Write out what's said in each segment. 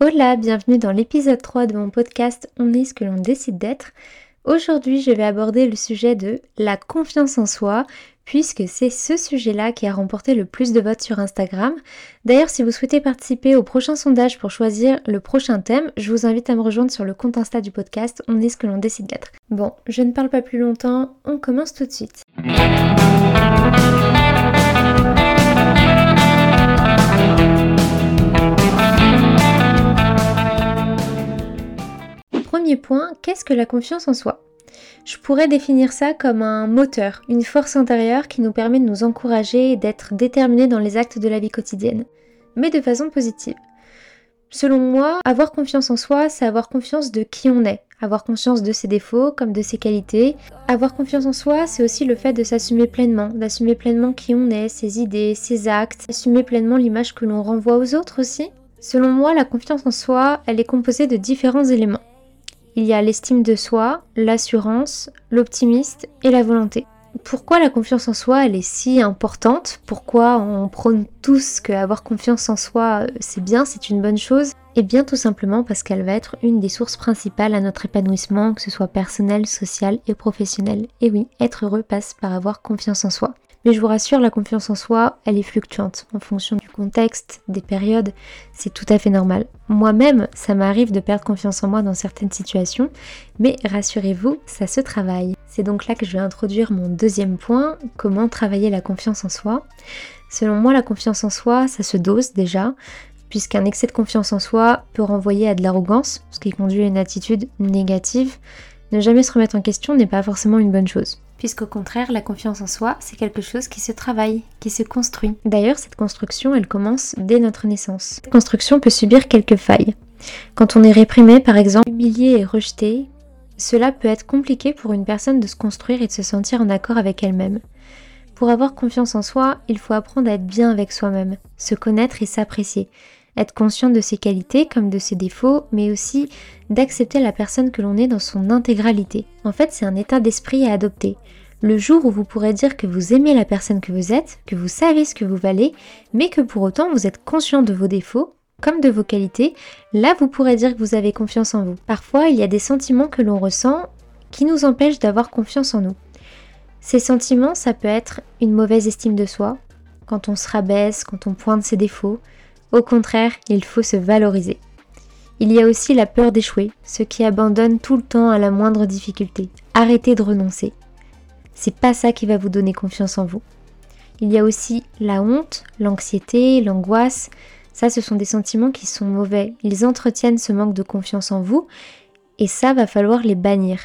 Hola, bienvenue dans l'épisode 3 de mon podcast On est ce que l'on décide d'être. Aujourd'hui, je vais aborder le sujet de la confiance en soi, puisque c'est ce sujet-là qui a remporté le plus de votes sur Instagram. D'ailleurs, si vous souhaitez participer au prochain sondage pour choisir le prochain thème, je vous invite à me rejoindre sur le compte Insta du podcast On est ce que l'on décide d'être. Bon, je ne parle pas plus longtemps, on commence tout de suite. Qu'est-ce que la confiance en soi? Je pourrais définir ça comme un moteur, une force intérieure qui nous permet de nous encourager et d'être déterminés dans les actes de la vie quotidienne, mais de façon positive. Selon moi, avoir confiance en soi, c'est avoir confiance de qui on est, avoir conscience de ses défauts comme de ses qualités. Avoir confiance en soi, c'est aussi le fait de s'assumer pleinement, d'assumer pleinement qui on est, ses idées, ses actes, assumer pleinement l'image que l'on renvoie aux autres aussi. Selon moi, la confiance en soi, elle est composée de différents éléments. Il y a l'estime de soi, l'assurance, l'optimiste et la volonté. Pourquoi la confiance en soi elle est si importante? Pourquoi on prône tous que avoir confiance en soi euh, c'est bien, c'est une bonne chose? Eh bien tout simplement parce qu'elle va être une des sources principales à notre épanouissement, que ce soit personnel, social et professionnel. Et oui, être heureux passe par avoir confiance en soi. Mais je vous rassure, la confiance en soi, elle est fluctuante en fonction du contexte, des périodes. C'est tout à fait normal. Moi-même, ça m'arrive de perdre confiance en moi dans certaines situations, mais rassurez-vous, ça se travaille. C'est donc là que je vais introduire mon deuxième point, comment travailler la confiance en soi. Selon moi, la confiance en soi, ça se dose déjà, puisqu'un excès de confiance en soi peut renvoyer à de l'arrogance, ce qui conduit à une attitude négative. Ne jamais se remettre en question n'est pas forcément une bonne chose puisqu'au contraire, la confiance en soi, c'est quelque chose qui se travaille, qui se construit. D'ailleurs, cette construction, elle commence dès notre naissance. Cette construction peut subir quelques failles. Quand on est réprimé, par exemple, humilié et rejeté, cela peut être compliqué pour une personne de se construire et de se sentir en accord avec elle-même. Pour avoir confiance en soi, il faut apprendre à être bien avec soi-même, se connaître et s'apprécier, être conscient de ses qualités comme de ses défauts, mais aussi d'accepter la personne que l'on est dans son intégralité. En fait, c'est un état d'esprit à adopter. Le jour où vous pourrez dire que vous aimez la personne que vous êtes, que vous savez ce que vous valez, mais que pour autant vous êtes conscient de vos défauts, comme de vos qualités, là vous pourrez dire que vous avez confiance en vous. Parfois, il y a des sentiments que l'on ressent qui nous empêchent d'avoir confiance en nous. Ces sentiments, ça peut être une mauvaise estime de soi, quand on se rabaisse, quand on pointe ses défauts. Au contraire, il faut se valoriser. Il y a aussi la peur d'échouer, ceux qui abandonnent tout le temps à la moindre difficulté. Arrêtez de renoncer. C'est pas ça qui va vous donner confiance en vous. Il y a aussi la honte, l'anxiété, l'angoisse. Ça, ce sont des sentiments qui sont mauvais. Ils entretiennent ce manque de confiance en vous et ça va falloir les bannir.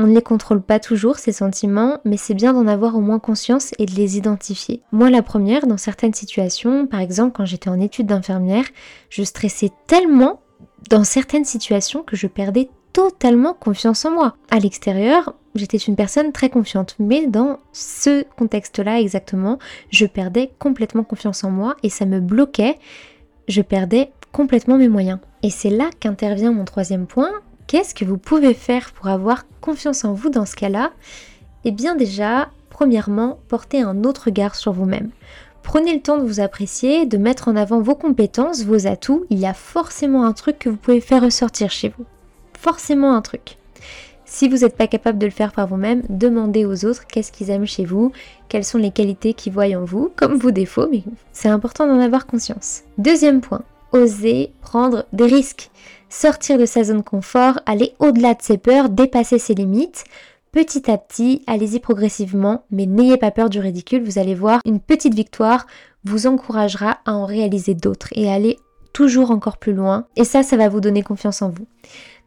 On ne les contrôle pas toujours, ces sentiments, mais c'est bien d'en avoir au moins conscience et de les identifier. Moi, la première, dans certaines situations, par exemple quand j'étais en études d'infirmière, je stressais tellement dans certaines situations que je perdais totalement confiance en moi. À l'extérieur, j'étais une personne très confiante, mais dans ce contexte-là exactement, je perdais complètement confiance en moi et ça me bloquait, je perdais complètement mes moyens. Et c'est là qu'intervient mon troisième point. Qu'est-ce que vous pouvez faire pour avoir confiance en vous dans ce cas-là? Eh bien déjà, premièrement, portez un autre regard sur vous-même. Prenez le temps de vous apprécier, de mettre en avant vos compétences, vos atouts. Il y a forcément un truc que vous pouvez faire ressortir chez vous. Forcément un truc. Si vous n'êtes pas capable de le faire par vous-même, demandez aux autres qu'est-ce qu'ils aiment chez vous, quelles sont les qualités qu'ils voient en vous, comme vos défauts, mais c'est important d'en avoir conscience. Deuxième point, osez prendre des risques. Sortir de sa zone confort, aller au-delà de ses peurs, dépasser ses limites. Petit à petit, allez-y progressivement, mais n'ayez pas peur du ridicule, vous allez voir, une petite victoire vous encouragera à en réaliser d'autres et aller toujours encore plus loin. Et ça, ça va vous donner confiance en vous.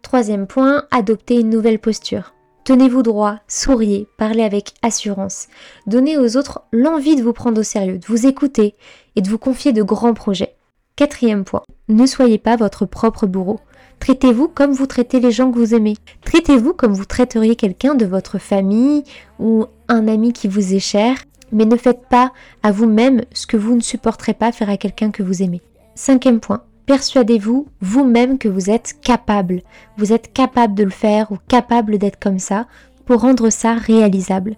Troisième point, adoptez une nouvelle posture. Tenez-vous droit, souriez, parlez avec assurance. Donnez aux autres l'envie de vous prendre au sérieux, de vous écouter et de vous confier de grands projets. Quatrième point, ne soyez pas votre propre bourreau. Traitez-vous comme vous traitez les gens que vous aimez. Traitez-vous comme vous traiteriez quelqu'un de votre famille ou un ami qui vous est cher, mais ne faites pas à vous-même ce que vous ne supporterez pas faire à quelqu'un que vous aimez. Cinquième point, persuadez-vous vous-même que vous êtes capable. Vous êtes capable de le faire ou capable d'être comme ça pour rendre ça réalisable.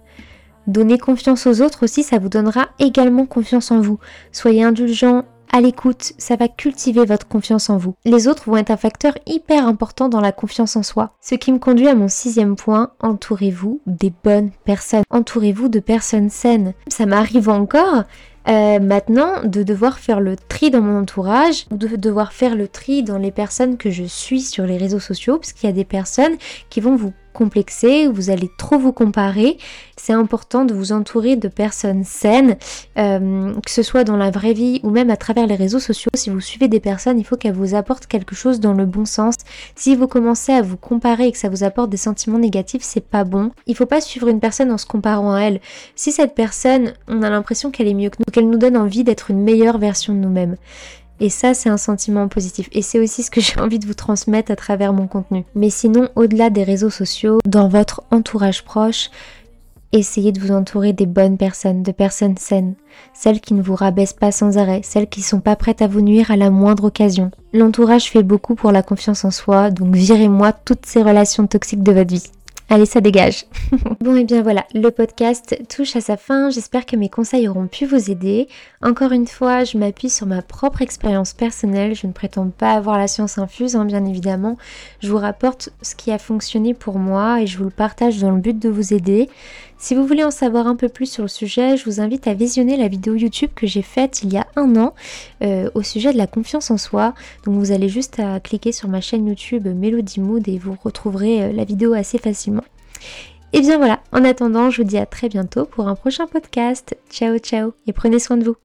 Donnez confiance aux autres aussi, ça vous donnera également confiance en vous. Soyez indulgent à l'écoute, ça va cultiver votre confiance en vous. Les autres vont être un facteur hyper important dans la confiance en soi. Ce qui me conduit à mon sixième point, entourez-vous des bonnes personnes. Entourez-vous de personnes saines. Ça m'arrive encore euh, maintenant, de devoir faire le tri dans mon entourage, de devoir faire le tri dans les personnes que je suis sur les réseaux sociaux, parce qu'il y a des personnes qui vont vous complexer, vous allez trop vous comparer. C'est important de vous entourer de personnes saines, euh, que ce soit dans la vraie vie ou même à travers les réseaux sociaux. Si vous suivez des personnes, il faut qu'elles vous apportent quelque chose dans le bon sens. Si vous commencez à vous comparer et que ça vous apporte des sentiments négatifs, c'est pas bon. Il faut pas suivre une personne en se comparant à elle. Si cette personne, on a l'impression qu'elle est mieux que nous, qu'elle nous donne envie d'être une meilleure version de nous-mêmes. Et ça, c'est un sentiment positif. Et c'est aussi ce que j'ai envie de vous transmettre à travers mon contenu. Mais sinon, au-delà des réseaux sociaux, dans votre entourage proche, essayez de vous entourer des bonnes personnes, de personnes saines, celles qui ne vous rabaissent pas sans arrêt, celles qui ne sont pas prêtes à vous nuire à la moindre occasion. L'entourage fait beaucoup pour la confiance en soi, donc virez-moi toutes ces relations toxiques de votre vie. Allez, ça dégage. bon, et bien voilà, le podcast touche à sa fin. J'espère que mes conseils auront pu vous aider. Encore une fois, je m'appuie sur ma propre expérience personnelle. Je ne prétends pas avoir la science infuse, hein, bien évidemment. Je vous rapporte ce qui a fonctionné pour moi et je vous le partage dans le but de vous aider. Si vous voulez en savoir un peu plus sur le sujet, je vous invite à visionner la vidéo YouTube que j'ai faite il y a un an euh, au sujet de la confiance en soi. Donc vous allez juste cliquer sur ma chaîne YouTube Melody Mood et vous retrouverez euh, la vidéo assez facilement. Et bien voilà, en attendant, je vous dis à très bientôt pour un prochain podcast. Ciao ciao et prenez soin de vous.